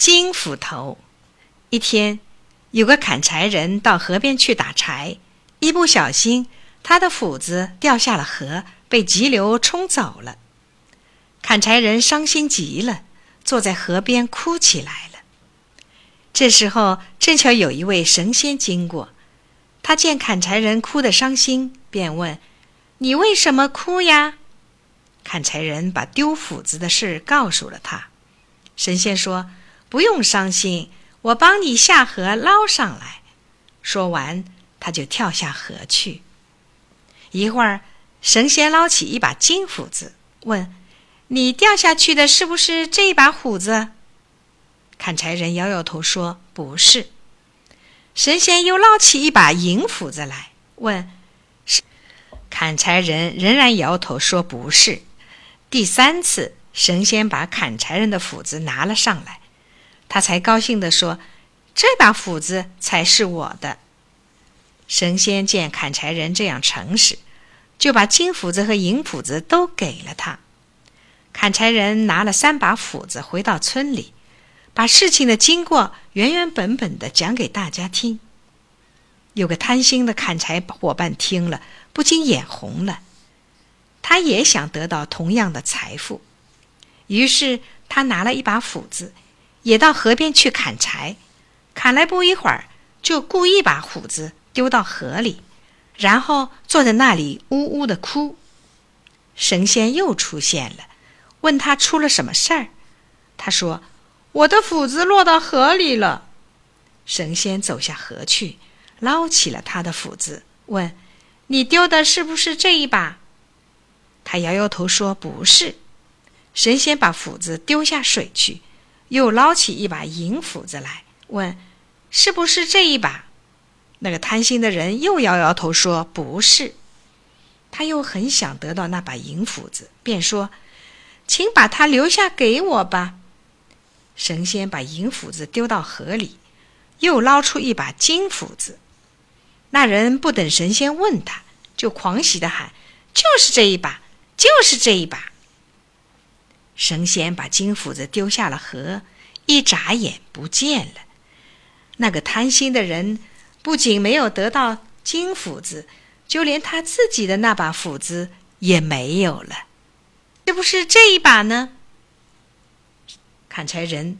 金斧头。一天，有个砍柴人到河边去打柴，一不小心，他的斧子掉下了河，被急流冲走了。砍柴人伤心极了，坐在河边哭起来了。这时候，正巧有一位神仙经过，他见砍柴人哭得伤心，便问：“你为什么哭呀？”砍柴人把丢斧子的事告诉了他。神仙说：“不用伤心。”我帮你下河捞上来。说完，他就跳下河去。一会儿，神仙捞起一把金斧子，问：“你掉下去的是不是这一把斧子？”砍柴人摇摇头说：“不是。”神仙又捞起一把银斧子来，问：“是？”砍柴人仍然摇头说：“不是。”第三次，神仙把砍柴人的斧子拿了上来。他才高兴地说：“这把斧子才是我的。”神仙见砍柴人这样诚实，就把金斧子和银斧子都给了他。砍柴人拿了三把斧子回到村里，把事情的经过原原本本的讲给大家听。有个贪心的砍柴伙伴听了，不禁眼红了。他也想得到同样的财富，于是他拿了一把斧子。也到河边去砍柴，砍来不一会儿，就故意把斧子丢到河里，然后坐在那里呜呜的哭。神仙又出现了，问他出了什么事儿。他说：“我的斧子落到河里了。”神仙走下河去，捞起了他的斧子，问：“你丢的是不是这一把？”他摇摇头说：“不是。”神仙把斧子丢下水去。又捞起一把银斧子来，问：“是不是这一把？”那个贪心的人又摇摇头说：“不是。”他又很想得到那把银斧子，便说：“请把它留下给我吧。”神仙把银斧子丢到河里，又捞出一把金斧子。那人不等神仙问他，就狂喜的喊：“就是这一把，就是这一把！”神仙把金斧子丢下了河，一眨眼不见了。那个贪心的人不仅没有得到金斧子，就连他自己的那把斧子也没有了。是不是这一把呢？砍柴人